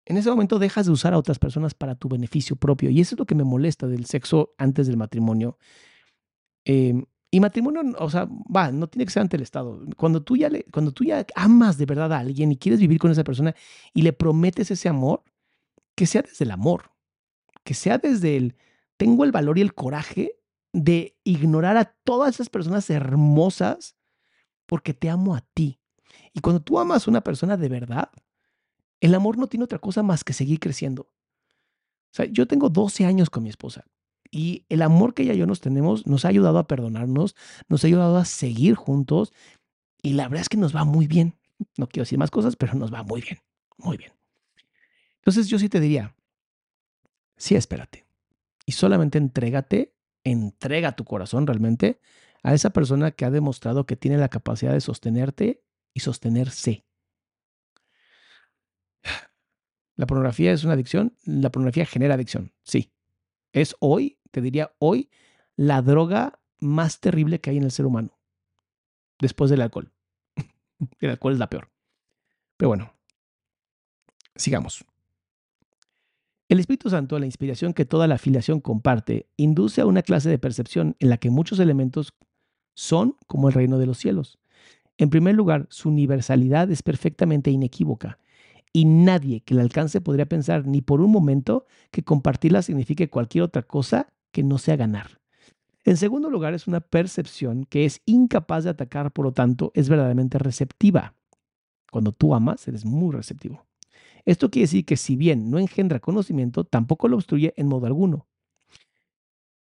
S1: en ese momento dejas de usar a otras personas para tu beneficio propio. Y eso es lo que me molesta del sexo antes del matrimonio. Em, y matrimonio, o sea, va, no tiene que ser ante el Estado. Cuando tú, ya le, cuando tú ya amas de verdad a alguien y quieres vivir con esa persona y le prometes ese amor, que sea desde el amor, que sea desde el, tengo el valor y el coraje de ignorar a todas esas personas hermosas porque te amo a ti. Y cuando tú amas a una persona de verdad, el amor no tiene otra cosa más que seguir creciendo. O sea, yo tengo 12 años con mi esposa y el amor que ella y yo nos tenemos nos ha ayudado a perdonarnos, nos ha ayudado a seguir juntos y la verdad es que nos va muy bien. No quiero decir más cosas, pero nos va muy bien, muy bien. Entonces yo sí te diría, sí, espérate. Y solamente entrégate, entrega tu corazón realmente a esa persona que ha demostrado que tiene la capacidad de sostenerte y sostenerse. ¿La pornografía es una adicción? La pornografía genera adicción, sí. Es hoy, te diría hoy, la droga más terrible que hay en el ser humano, después del alcohol. *laughs* el alcohol es la peor. Pero bueno, sigamos. El Espíritu Santo, la inspiración que toda la afiliación comparte, induce a una clase de percepción en la que muchos elementos son como el reino de los cielos. En primer lugar, su universalidad es perfectamente inequívoca y nadie que la alcance podría pensar ni por un momento que compartirla signifique cualquier otra cosa que no sea ganar. En segundo lugar, es una percepción que es incapaz de atacar, por lo tanto, es verdaderamente receptiva. Cuando tú amas, eres muy receptivo. Esto quiere decir que si bien no engendra conocimiento, tampoco lo obstruye en modo alguno.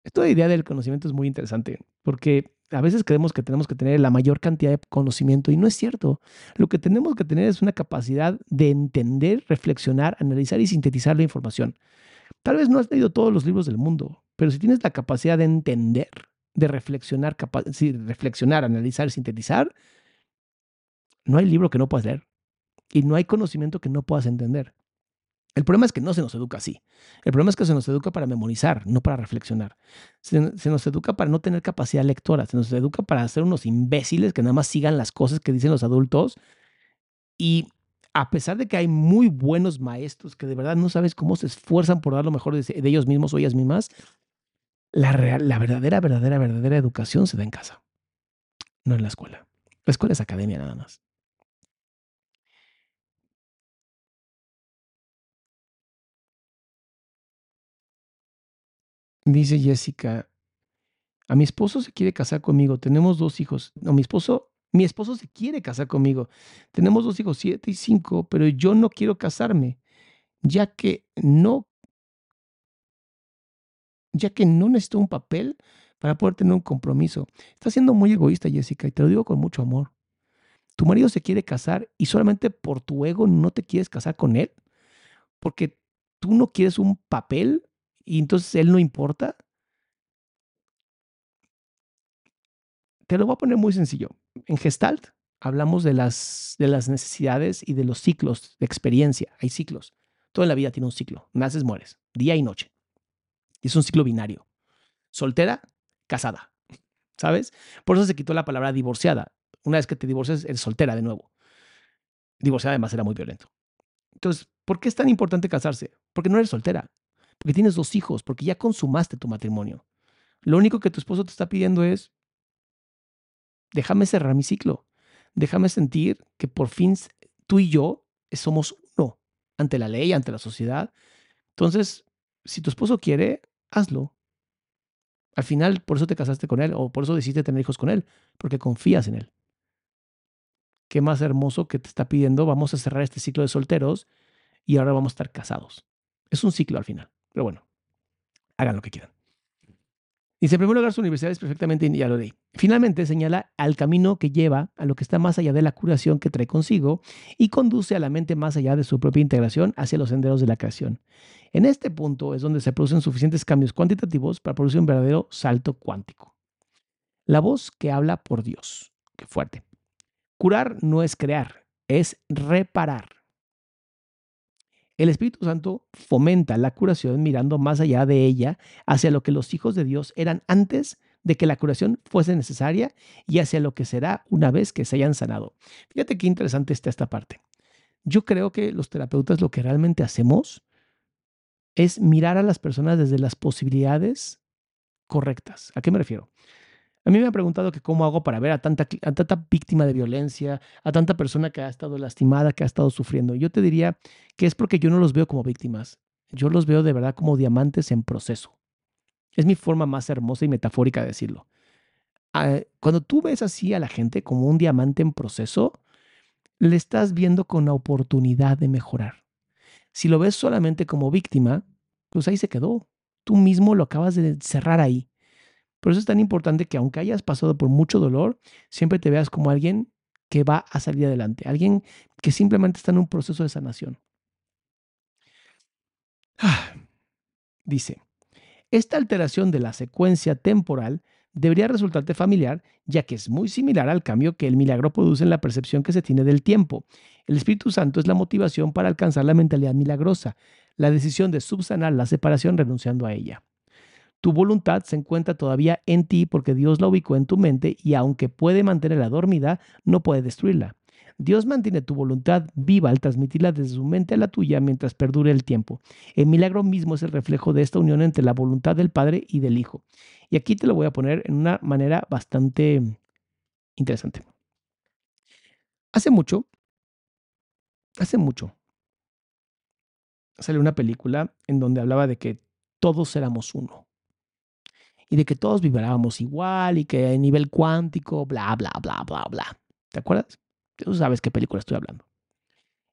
S1: Esta idea del conocimiento es muy interesante porque a veces creemos que tenemos que tener la mayor cantidad de conocimiento y no es cierto. Lo que tenemos que tener es una capacidad de entender, reflexionar, analizar y sintetizar la información. Tal vez no has leído todos los libros del mundo, pero si tienes la capacidad de entender, de reflexionar, reflexionar, analizar, sintetizar, no hay libro que no puedas leer y no hay conocimiento que no puedas entender. El problema es que no se nos educa así. El problema es que se nos educa para memorizar, no para reflexionar. Se, nos educa para no tener capacidad lectora, se nos educa para ser unos imbéciles que nada más sigan las cosas que dicen los adultos. Y a pesar de que hay muy buenos maestros que de verdad no sabes cómo se esfuerzan por dar lo mejor de, ellos mismos o ellas mismas, la, la verdadera, verdadera, verdadera educación se da en casa, no en la escuela. La escuela es academia nada más. Dice Jessica, a mi esposo se quiere casar conmigo, tenemos dos hijos. No, mi esposo, mi esposo se quiere casar conmigo. Tenemos dos hijos, siete y cinco, pero yo no quiero casarme, ya que no, ya que no necesito un papel para poder tener un compromiso. Estás siendo muy egoísta, Jessica, y te lo digo con mucho amor. Tu marido se quiere casar y solamente por tu ego no te quieres casar con él, porque tú no quieres un papel y entonces él no importa. Te lo voy a poner muy sencillo. En Gestalt hablamos de las, de las necesidades y de los ciclos de experiencia. Hay ciclos. Toda la vida tiene un ciclo. Naces, mueres. Día y noche. Y es un ciclo binario. Soltera, casada. *laughs* ¿Sabes? Por eso se quitó la palabra divorciada. Una vez que te divorcias, eres soltera de nuevo. Divorciada además era muy violento. Entonces, ¿por qué es tan importante casarse? Porque no eres soltera porque tienes dos hijos, porque ya consumaste tu matrimonio. Lo único que tu esposo te está pidiendo es, déjame cerrar mi ciclo, déjame sentir que por fin tú y yo somos uno. ante la ley, ante la sociedad. Entonces, si tu esposo quiere, hazlo. Al final, por eso te casaste con él o por eso decidiste tener hijos con él, porque confías en él. Qué más hermoso que te está pidiendo, vamos a cerrar este ciclo de solteros y ahora vamos a estar casados. Es un ciclo al final, pero bueno, hagan lo que quieran. Dice, en primer lugar, su universidad es perfectamente, ya lo leí. Finalmente, señala al camino que lleva a lo que está más allá de la curación que trae consigo y conduce a la mente más allá de su propia integración hacia los senderos de la creación. En este punto es donde se producen suficientes cambios cuantitativos para producir un verdadero salto cuántico. La voz que habla por Dios. Qué fuerte. Curar no es crear, es reparar. El Espíritu Santo fomenta la curación mirando más allá de ella hacia lo que los hijos de Dios eran antes de que la curación fuese necesaria y hacia lo que será una vez que se hayan sanado. Fíjate qué interesante está esta parte. Yo creo que los terapeutas lo que realmente hacemos es mirar a las personas desde las posibilidades correctas. ¿A qué me refiero? A mí me han preguntado que cómo hago para ver a tanta, tanta víctima de violencia, a tanta persona que ha estado lastimada, que ha estado sufriendo. Yo te diría que es porque yo no los veo como víctimas. Yo los veo de verdad como diamantes en proceso. Es mi forma más hermosa y metafórica de decirlo. Ah, cuando tú ves así a la gente como un diamante en proceso, le estás viendo con la oportunidad de mejorar. Si lo ves solamente como víctima, pues ahí se quedó. Tú mismo lo acabas de cerrar ahí. Por eso es tan importante que aunque hayas pasado por mucho dolor, siempre te veas como alguien que va a salir adelante, alguien que simplemente está en un proceso de sanación. Ah, dice, esta alteración de la secuencia temporal debería resultarte familiar, ya que es muy similar al cambio que el milagro produce en la percepción que se tiene del tiempo. El Espíritu Santo es la motivación para alcanzar la mentalidad milagrosa, la decisión de subsanar la separación renunciando a ella. Tu voluntad se encuentra todavía en ti porque Dios la ubicó en tu mente y aunque puede mantenerla dormida, no puede destruirla. Dios mantiene tu voluntad viva al transmitirla desde su mente a la tuya mientras perdure el tiempo. El milagro mismo es el reflejo de esta unión entre la voluntad del Padre y del Hijo. Y aquí te lo voy a poner en una manera bastante interesante. Hace mucho, hace mucho, salió una película en donde hablaba de que todos éramos uno y de que todos vibrábamos igual y que a nivel cuántico, bla, bla, bla, bla, bla. ¿Te acuerdas? Tú sabes qué película estoy hablando.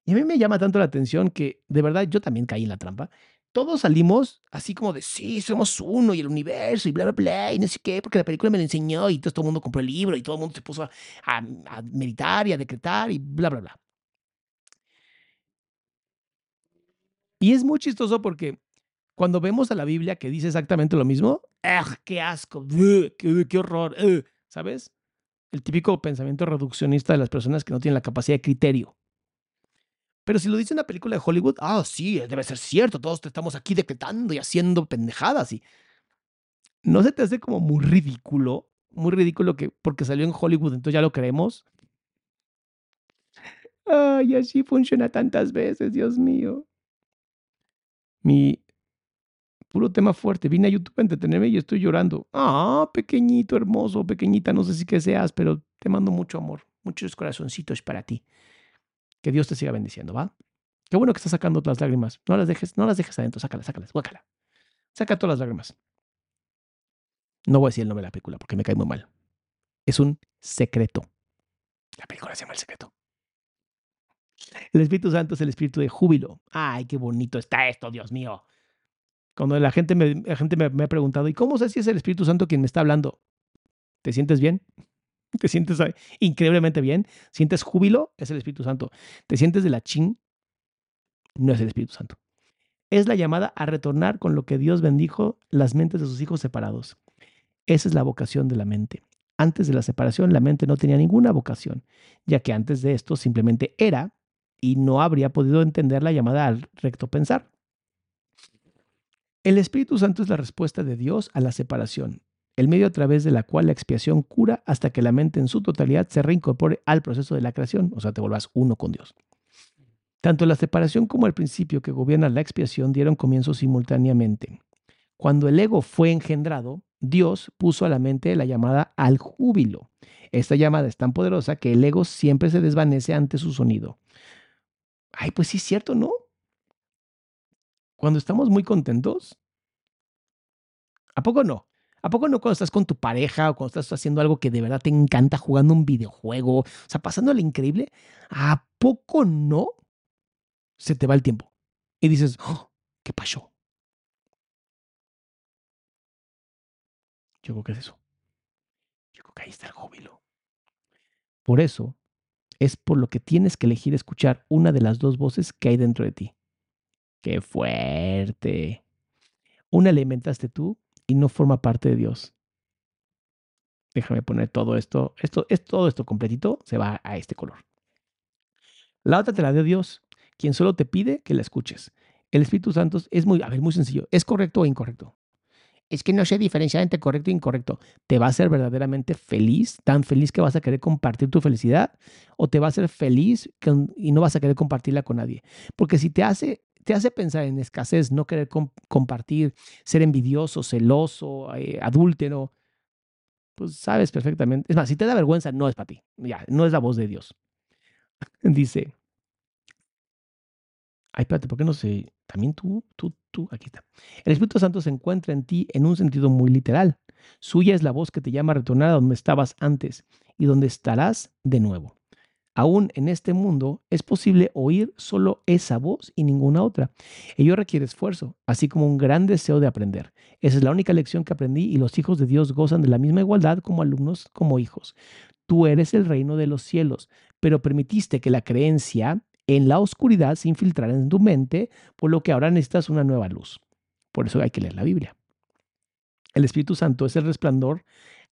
S1: Y a mí me llama tanto la atención que de verdad yo también caí en la trampa. Todos salimos así como de, sí, somos uno y el universo y bla, bla, bla, y no sé qué, porque la película me lo enseñó y todo el mundo compró el libro y todo el mundo se puso a, a meditar y a decretar y bla, bla, bla. Y es muy chistoso porque cuando vemos a la Biblia que dice exactamente lo mismo, ¡ah, qué asco! qué, horror! ¿Sabes? El típico pensamiento reduccionista de las personas que no tienen la capacidad de criterio. Pero si lo dice una película de Hollywood, ah, sí, debe ser cierto, todos estamos aquí decretando y haciendo pendejadas y no se te hace como muy ridículo, muy ridículo que porque salió en Hollywood, entonces ya lo creemos. Ay, así funciona tantas veces, Dios mío. Mi, puro tema fuerte. Vine a YouTube a entretenerme y estoy llorando. Ah, pequeñito, hermoso, pequeñita, no sé si que seas, pero te mando mucho amor, muchos corazoncitos para ti. Que Dios te siga bendiciendo, ¿va? Qué bueno que estás sacando las lágrimas. No las dejes, no las dejes adentro, sácalas, sácalas, guácala. Saca todas las lágrimas. No voy a decir el nombre de la película porque me cae muy mal. Es un secreto. La película se llama El Secreto. El Espíritu Santo es el espíritu de júbilo. Ay, qué bonito está esto, Dios mío. Cuando la gente, me, gente me, ha preguntado, ¿y cómo sé si es el Espíritu Santo quien me está hablando? ¿Te sientes bien? *laughs* ¿Te sientes increíblemente bien? ¿Sientes júbilo? Es el Espíritu Santo. ¿Te sientes de la chin? No es el Espíritu Santo. Es la llamada a retornar con lo que Dios bendijo las mentes de sus hijos separados. Esa es la vocación de la mente. Antes de la separación, la mente no tenía ninguna vocación, ya que antes de esto simplemente era y no habría podido entender la llamada al recto pensar. El Espíritu Santo es la respuesta de Dios a la separación, el medio a través de la cual la expiación cura hasta que la mente en su totalidad se reincorpore al proceso de la creación, o sea, te vuelvas uno con Dios. Tanto la separación como el principio que gobierna la expiación dieron comienzo simultáneamente. Cuando el ego fue engendrado, Dios puso a la mente la llamada al júbilo. Esta llamada es tan poderosa que el ego siempre se desvanece ante su sonido. Ay, pues sí es cierto, ¿no? Cuando estamos muy contentos, ¿a poco no? ¿A poco no cuando estás con tu pareja o cuando estás haciendo algo que de verdad te encanta, jugando un videojuego, o sea, pasándole increíble? ¿A poco no se te va el tiempo? Y dices, oh, ¿qué pasó? Yo creo que es eso. Yo creo que ahí está el júbilo. Por eso es por lo que tienes que elegir escuchar una de las dos voces que hay dentro de ti. ¡Qué fuerte! Una le inventaste tú y no forma parte de Dios. Déjame poner todo esto, esto, es todo esto completito, se va a este color. La otra te la dio Dios, quien solo te pide que la escuches. El Espíritu Santo es muy, a ver, muy sencillo. ¿Es correcto o incorrecto? es que no sé diferenciar entre correcto e incorrecto. ¿Te va a hacer verdaderamente feliz? ¿Tan feliz que vas a querer compartir tu felicidad? ¿O te va a hacer feliz y no vas a querer compartirla con nadie? Porque si te hace, te hace pensar en escasez, no querer compartir, ser envidioso, celoso, eh, adúltero, pues sabes perfectamente. Es más, si te da vergüenza, no es para ti. Ya, no es la voz de Dios. *laughs* Dice, Ay, espérate, ¿por qué no sé? También tú, tú, tú, aquí está. El Espíritu Santo se encuentra en ti en un sentido muy literal. Suya es la voz que te llama a retornar a donde estabas antes y donde estarás de nuevo. Aún en este mundo es posible oír solo esa voz y ninguna otra. Ello requiere esfuerzo, así como un gran deseo de aprender. Esa es la única lección que aprendí y los hijos de Dios gozan de la misma igualdad como alumnos, como hijos. Tú eres el reino de los cielos, pero permitiste que la creencia en la oscuridad se infiltrará en tu mente, por lo que ahora necesitas una nueva luz. Por eso hay que leer la Biblia. El Espíritu Santo es el resplandor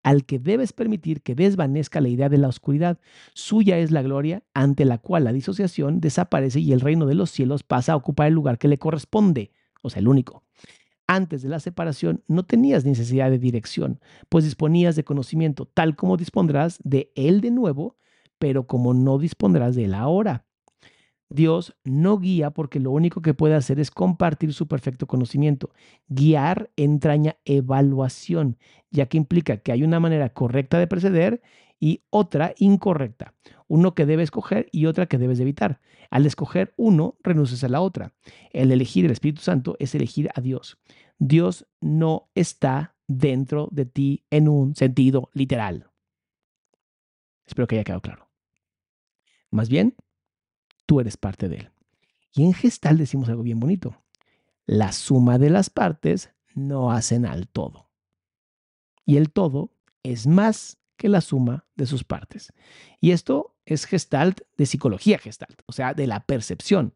S1: al que debes permitir que desvanezca la idea de la oscuridad. Suya es la gloria ante la cual la disociación desaparece y el reino de los cielos pasa a ocupar el lugar que le corresponde, o sea, el único. Antes de la separación no tenías necesidad de dirección, pues disponías de conocimiento, tal como dispondrás de él de nuevo, pero como no dispondrás de él ahora. Dios no guía porque lo único que puede hacer es compartir su perfecto conocimiento. Guiar entraña evaluación, ya que implica que hay una manera correcta de proceder y otra incorrecta. Uno que debes escoger y otra que debes evitar. Al escoger uno, renuncias a la otra. El elegir el Espíritu Santo es elegir a Dios. Dios no está dentro de ti en un sentido literal. Espero que haya quedado claro. Más bien, tú eres parte de él. Y en gestal decimos algo bien bonito. La suma de las partes no hacen al todo. Y el todo es más que la suma de sus partes. Y esto es gestalt de psicología gestalt, o sea, de la percepción.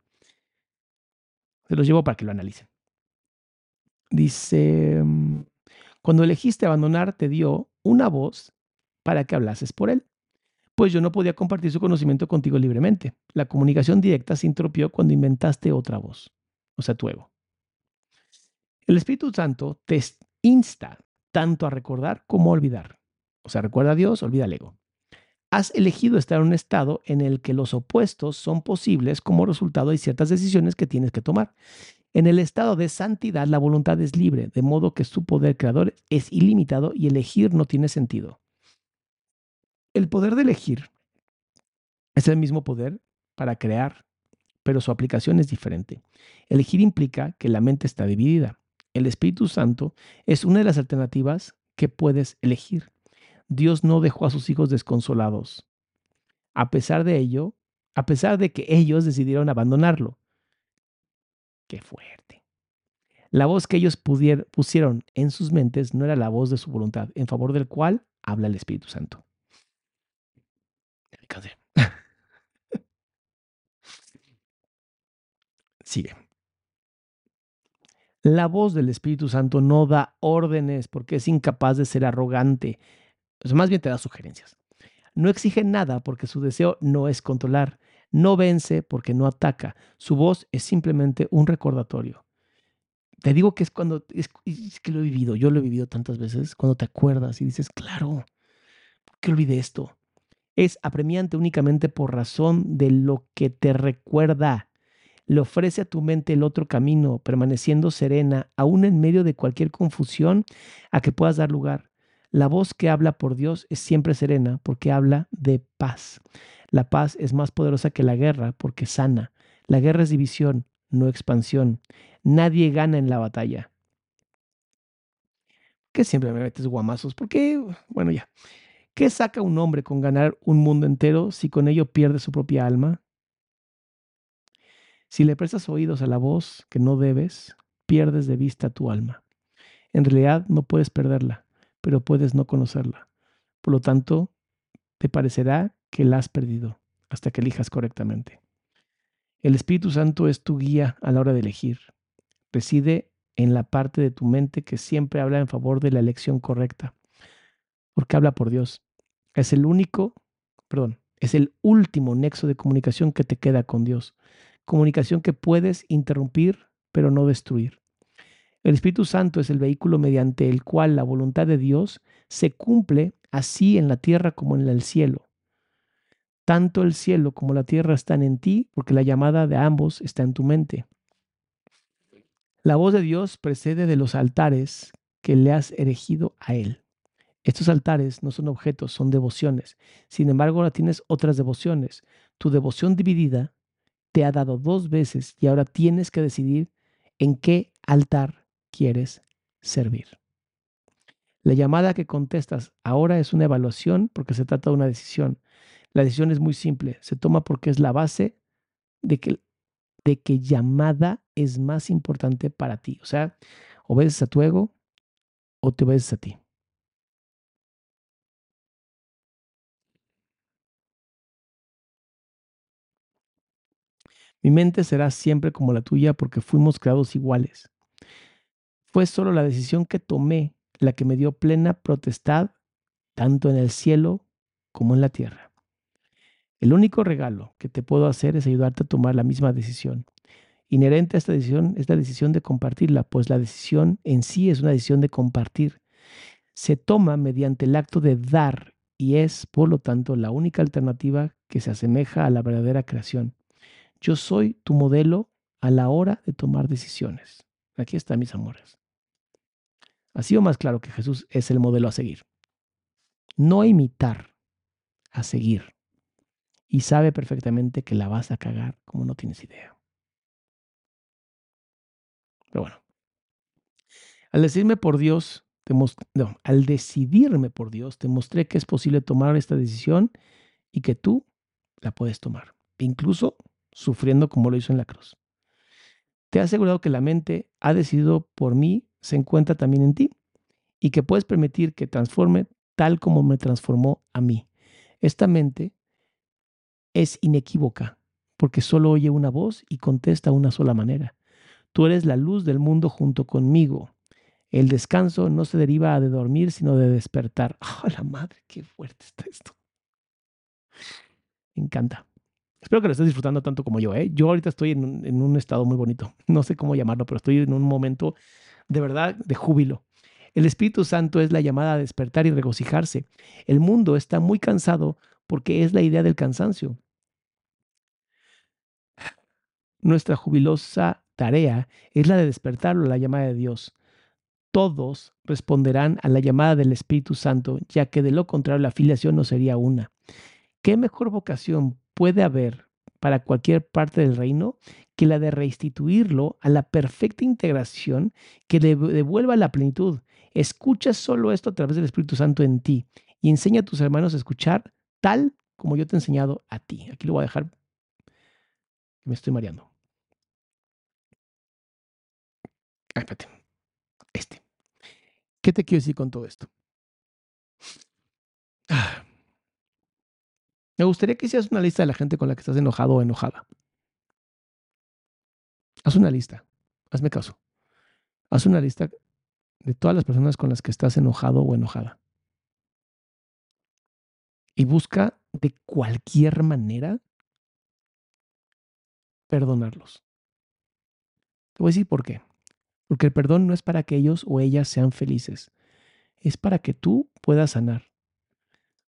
S1: Se los llevo para que lo analicen. Dice, mm, cuando elegiste abandonar, te dio una voz para que hablases por él pues yo no podía compartir su conocimiento contigo libremente. La comunicación directa se interrumpió cuando inventaste otra voz, o sea, tu ego. El Espíritu Santo te insta tanto a recordar como a olvidar. O sea, recuerda a Dios, olvida el ego. Has elegido estar en un estado en el que los opuestos son posibles como resultado de ciertas decisiones que tienes que tomar. En el estado de santidad, la voluntad es libre, de modo que su poder creador es ilimitado y elegir no tiene sentido. El poder de elegir es el mismo poder para crear, pero su aplicación es diferente. Elegir implica que la mente está dividida. El Espíritu Santo es una de las alternativas que puedes elegir. Dios no dejó a sus hijos desconsolados. A pesar de ello, a pesar de que ellos decidieron abandonarlo. Qué fuerte. La voz que ellos pusieron en sus mentes no era la voz de su voluntad, en favor del cual habla el Espíritu Santo. Sigue. La voz del Espíritu Santo no da órdenes porque es incapaz de ser arrogante. más bien te da sugerencias. No exige nada porque su deseo no es controlar. No vence porque no ataca. Su voz es simplemente un recordatorio. Te digo que es cuando, es, que lo he vivido, yo lo he vivido tantas veces, cuando te acuerdas y dices, claro, ¿por qué olvidé esto? Es apremiante únicamente por razón de lo que te recuerda. Le ofrece a tu mente el otro camino, permaneciendo serena, aún en medio de cualquier confusión a que puedas dar lugar. La voz que habla por Dios es siempre serena porque habla de paz. La paz es más poderosa que la guerra porque sana. La guerra es división, no expansión. Nadie gana en la batalla. ¿Qué siempre me metes guamazos? ¿Por qué? Bueno, ya. ¿Qué saca un hombre con ganar un mundo entero si con ello pierde su propia alma? Si le prestas oídos a la voz que no debes, pierdes de vista tu alma. En realidad no puedes perderla, pero puedes no conocerla. Por lo tanto, te parecerá que la has perdido hasta que elijas correctamente. El Espíritu Santo es tu guía a la hora de elegir. Reside en la parte de tu mente que siempre habla en favor de la elección correcta, porque habla por Dios. Es el único, perdón, es el último nexo de comunicación que te queda con Dios. Comunicación que puedes interrumpir, pero no destruir. El Espíritu Santo es el vehículo mediante el cual la voluntad de Dios se cumple así en la tierra como en el cielo. Tanto el cielo como la tierra están en ti, porque la llamada de ambos está en tu mente. La voz de Dios precede de los altares que le has erigido a Él. Estos altares no son objetos, son devociones. Sin embargo, ahora tienes otras devociones. Tu devoción dividida te ha dado dos veces y ahora tienes que decidir en qué altar quieres servir. La llamada que contestas ahora es una evaluación porque se trata de una decisión. La decisión es muy simple, se toma porque es la base de que, llamada es más importante para ti. O sea, obedeces a tu ego o te obedeces a ti. Mi mente será siempre como la tuya porque fuimos creados iguales. Fue solo la decisión que tomé la que me dio plena protestad tanto en el cielo como en la tierra. El único regalo que te puedo hacer es ayudarte a tomar la misma decisión. Inherente a esta decisión es la decisión de compartirla, pues la decisión en sí es una decisión de compartir. Se toma mediante el acto de dar y es, por lo tanto, la única alternativa que se asemeja a la verdadera creación. Yo soy tu modelo a la hora de tomar decisiones. Aquí están mis amores. Así o más claro que Jesús es el modelo a seguir. No imitar, a seguir y sabe perfectamente que la vas a cagar como no tienes idea. Pero bueno, al decirme por Dios, no, al decidirme por Dios, te mostré que es posible tomar esta decisión y que tú la puedes tomar, incluso sufriendo como lo hizo en la cruz. Te he asegurado que la mente ha decidido por mí se encuentra también en ti y que puedes permitir que transforme tal como me transformó a mí. Esta mente es inequívoca, porque solo oye una voz y contesta una sola manera. Tú eres la luz del mundo junto conmigo. El descanso no se deriva de dormir, sino de despertar. ¡Oh, *laughs* la madre! ¡Qué fuerte está esto! Encanta. Espero que lo estés disfrutando tanto como yo. ¿eh? Yo ahorita estoy en un, en un estado muy bonito. *laughs* No sé cómo llamarlo, pero estoy en un momento de verdad de júbilo. El Espíritu Santo es la llamada a despertar y regocijarse. El mundo está muy cansado porque es la idea del cansancio. Nuestra jubilosa tarea es la de despertarlo la llamada de Dios. Todos responderán a la llamada del Espíritu Santo, ya que de lo contrario la filiación no sería una. ¿Qué mejor vocación puede haber para cualquier parte del reino que la de restituirlo a la perfecta integración que le devuelva la plenitud? Escucha solo esto a través del Espíritu Santo en ti y enseña a tus hermanos a escuchar tal como yo te he enseñado a ti. Aquí lo voy a dejar. Me estoy mareando. Ah, espérate. Este. ¿Qué te quiero decir con todo esto? Ah. Me gustaría que hicieras una lista de la gente con la que estás enojado o enojada. Haz una lista. Hazme caso. Haz una lista de todas las personas con las que estás enojado o enojada. Y busca de cualquier manera perdonarlos. Te voy a decir por qué. Porque el perdón no es para que ellos o ellas sean felices, es para que tú puedas sanar.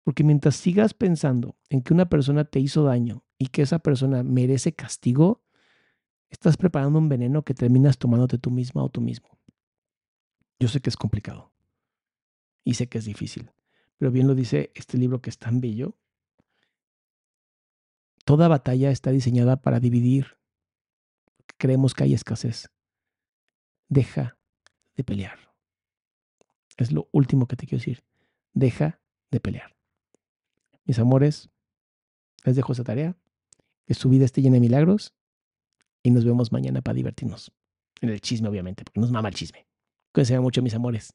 S1: Porque mientras sigas pensando en que una persona te hizo daño y que esa persona merece castigo, estás preparando un veneno que terminas tomándote tú misma o tú mismo. Yo sé que es complicado y sé que es difícil, pero bien lo dice este libro que es tan bello. Toda batalla está diseñada para dividir. Creemos que hay escasez deja de pelear. Es lo último que te quiero decir. Deja de pelear. Mis amores, les dejo esa tarea. Que su vida esté llena de milagros. Y nos vemos mañana para divertirnos. En el chisme, obviamente, porque nos mama el chisme. Cuídense mucho, mis amores.